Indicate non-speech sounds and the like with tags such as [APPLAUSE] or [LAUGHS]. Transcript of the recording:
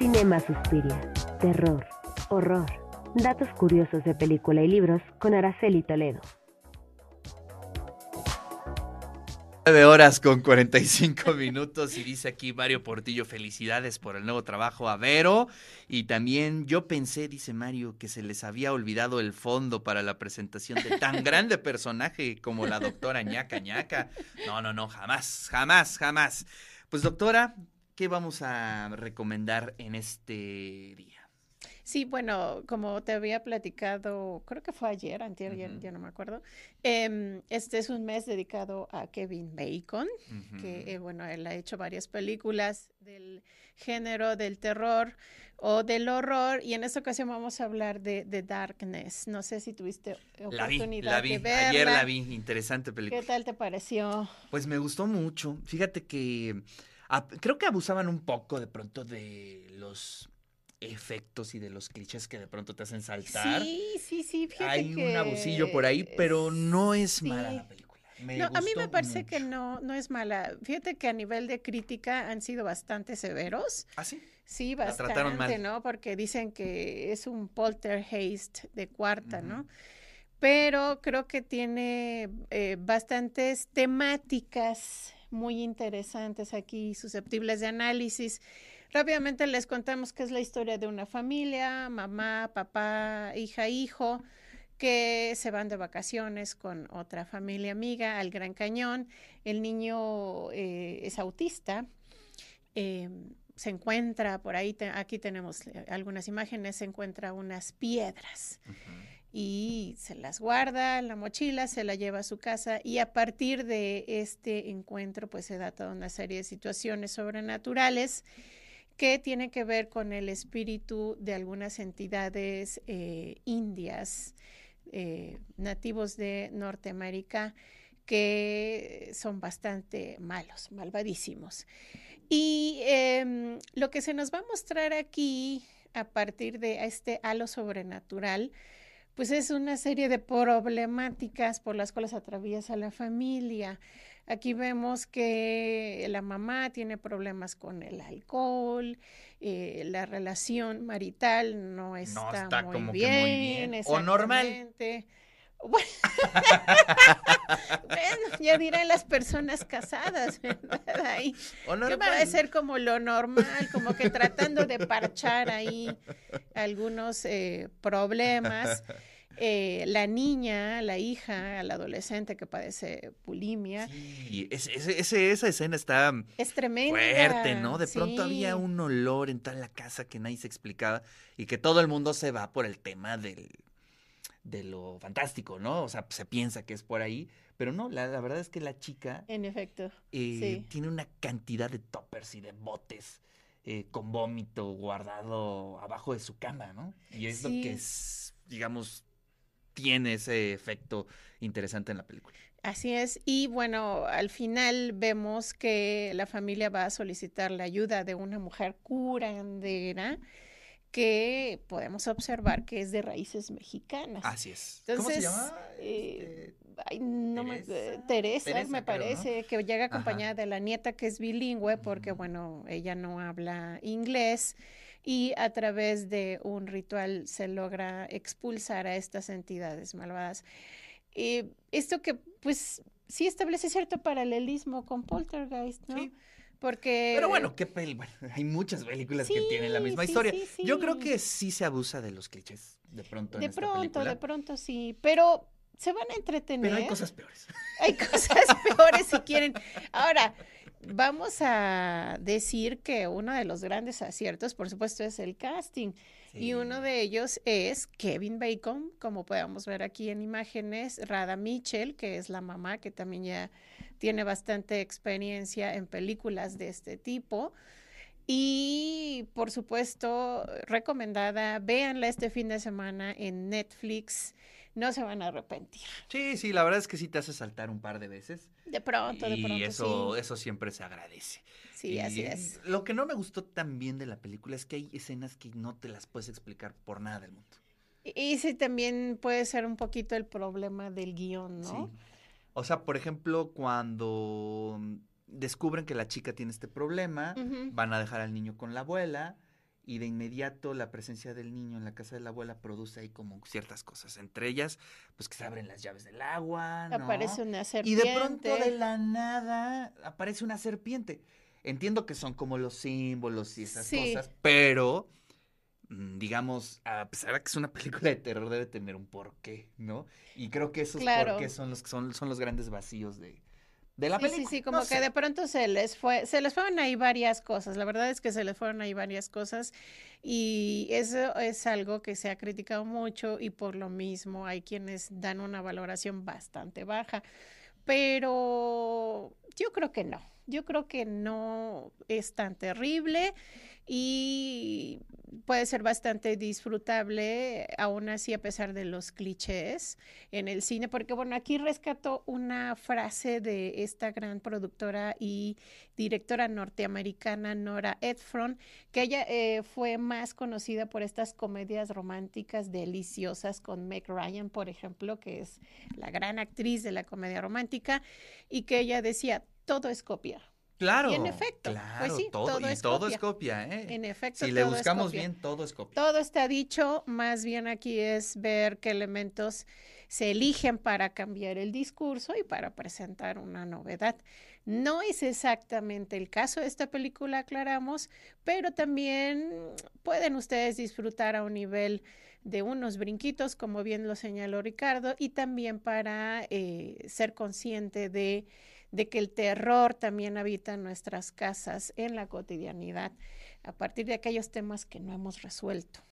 Cinema Suspiria, terror, horror, datos curiosos de película y libros con Araceli Toledo. 9 horas con 45 [LAUGHS] minutos y dice aquí Mario Portillo, felicidades por el nuevo trabajo a Vero. Y también yo pensé, dice Mario, que se les había olvidado el fondo para la presentación de tan [LAUGHS] grande personaje como la doctora ñaca ñaca. No, no, no, jamás, jamás, jamás. Pues doctora, ¿qué vamos a recomendar en este día? Sí, bueno, como te había platicado, creo que fue ayer, antier, ya, no me acuerdo. Em, este es un mes dedicado a Kevin Bacon, que, eh, bueno, él ha hecho varias películas del género del terror o del horror, y en esta ocasión vamos a hablar de, de Darkness. No sé si tuviste oportunidad la vi, de verla. Ayer la vi, interesante película. ¿Qué tal te pareció? Pues me gustó mucho. Fíjate que creo que abusaban un poco de pronto de los efectos y de los clichés que de pronto te hacen saltar. Sí, sí, sí. Hay un abusillo por ahí, pero no es mala la película. no, a mí me parece que no, no es mala. Fíjate que a nivel de crítica han sido bastante severos. ¿Ah, sí? Sí, bastante, ¿no? Porque dicen que es un poltergeist de cuarta, ¿no? Pero creo que tiene eh, bastantes temáticas muy interesantes aquí, susceptibles de análisis. Rápidamente les contamos que es la historia de una familia, mamá, papá, hija, hijo, que se van de vacaciones con otra familia amiga al Gran Cañón. El niño eh, es autista. Em, se encuentra por ahí, aquí tenemos eh, algunas imágenes, se encuentra unas piedras y se las guarda en la mochila, se la lleva a su casa y a partir de este encuentro pues se da toda una serie de situaciones sobrenaturales que tiene que ver con el espíritu de algunas entidades eh, indias eh, nativos de Norteamérica que son bastante malos, malvadísimos. Y em, lo que se nos va a mostrar aquí a partir de este halo sobrenatural, pues es una serie de problemáticas por las cuales atraviesa la familia. Aquí vemos que la mamá tiene problemas con el alcohol, eh, la relación marital no está, muy, como bien, que muy bien. O normal. [LAUGHS] Bueno, ya dirán las personas casadas, ¿verdad? Ahí, o. Que puede ser como lo normal, como que tratando de parchar ahí algunos eh, problemas. Eh, la niña, la hija, la adolescente que padece bulimia. Sí, esa escena está es tremenda. fuerte, ¿no? De pronto había un olor en toda la casa que nadie se explicaba y que todo el mundo se va por el tema del, de lo fantástico, ¿no? O sea, se piensa que es por ahí, pero no, la, verdad es que la chica... En efecto. Eh, tiene una cantidad de toppers y de botes. Eh, con vómito guardado abajo de su cama, ¿no? Y es lo que es, digamos, tiene ese efecto interesante en la película. Así es, y bueno, al final vemos que la familia va a solicitar la ayuda de una mujer curandera que podemos observar que es de raíces mexicanas. Así es. ¿Cómo se llama? Eh, este, no Teresa, me, Teresa, me parece, que llega acompañada de la nieta que es bilingüe, porque bueno, ella no habla inglés y a través de un ritual se logra expulsar a estas entidades malvadas. Eh, esto que pues sí establece cierto paralelismo con Poltergeist, ¿no? Sí. Porque... Pero bueno, qué peli... [LAUGHS] hay muchas películas que tienen la misma historia. Yo creo que sí se abusa de los clichés, de pronto. De en pronto, de pronto sí, pero se van a entretener. Pero hay cosas peores. [LAUGHS] Hay cosas peores si quieren. Ahora, vamos a decir que uno de los grandes aciertos, por supuesto, es el casting. Y uno de ellos es Kevin Bacon, como podemos ver aquí en imágenes, Rada Mitchell, que es la mamá, que también ya tiene bastante experiencia en películas de este tipo. Y por supuesto, recomendada, véanla este fin de semana en Netflix no se van a arrepentir. Sí, sí, la verdad es que sí te hace saltar un par de veces. De pronto, de pronto. Y eso, eso siempre se agradece. Sí, así es. Lo que no me gustó también de la película es que hay escenas que no te las puedes explicar por nada del mundo. Y, sí, también puede ser un poquito el problema del guion, ¿no? Sí. O sea, por ejemplo, cuando descubren que la chica tiene este problema, van a dejar al niño con la abuela y de inmediato la presencia del niño en la casa de la abuela produce ahí como ciertas cosas, entre ellas, pues que se abren las llaves del agua, ¿no? Aparece una serpiente. Y de pronto de la nada aparece una serpiente. Entiendo que son como los símbolos y esas cosas, pero digamos, a pesar de que es una [LAUGHS] película de terror, debe tener un porqué, ¿no? Y creo que esos porqués son los, son, son los grandes vacíos de, de la película. Sí, sí, como que de pronto se les fue, se les fueron ahí varias cosas. La verdad es que se les fueron ahí varias cosas y eso es algo que se ha criticado mucho y por lo mismo hay quienes dan una valoración bastante baja. Pero yo creo que no. Yo creo que no es tan terrible y puede ser bastante disfrutable, aún así a pesar de los clichés en el cine, porque bueno, aquí rescato una frase de esta gran productora y directora norteamericana Nora Edfron, que ella eh, fue más conocida por estas comedias románticas deliciosas con Meg Ryan, por ejemplo, que es la gran actriz de la comedia romántica, y que ella decía, todo es copia Claro. Y en efecto, pues sí, todo, y es todo copia. es copia, ¿eh? En efecto, si le buscamos bien, todo es copia. Todo está dicho, más bien aquí es ver qué elementos se eligen para cambiar el discurso y para presentar una novedad. No es exactamente el caso de esta película, aclaramos, pero también pueden ustedes disfrutar a un nivel de unos brinquitos, como bien lo señaló Ricardo, y también para eh, ser consciente de de que el terror también habita en nuestras casas, en la cotidianidad, a partir de aquellos temas que no hemos resuelto.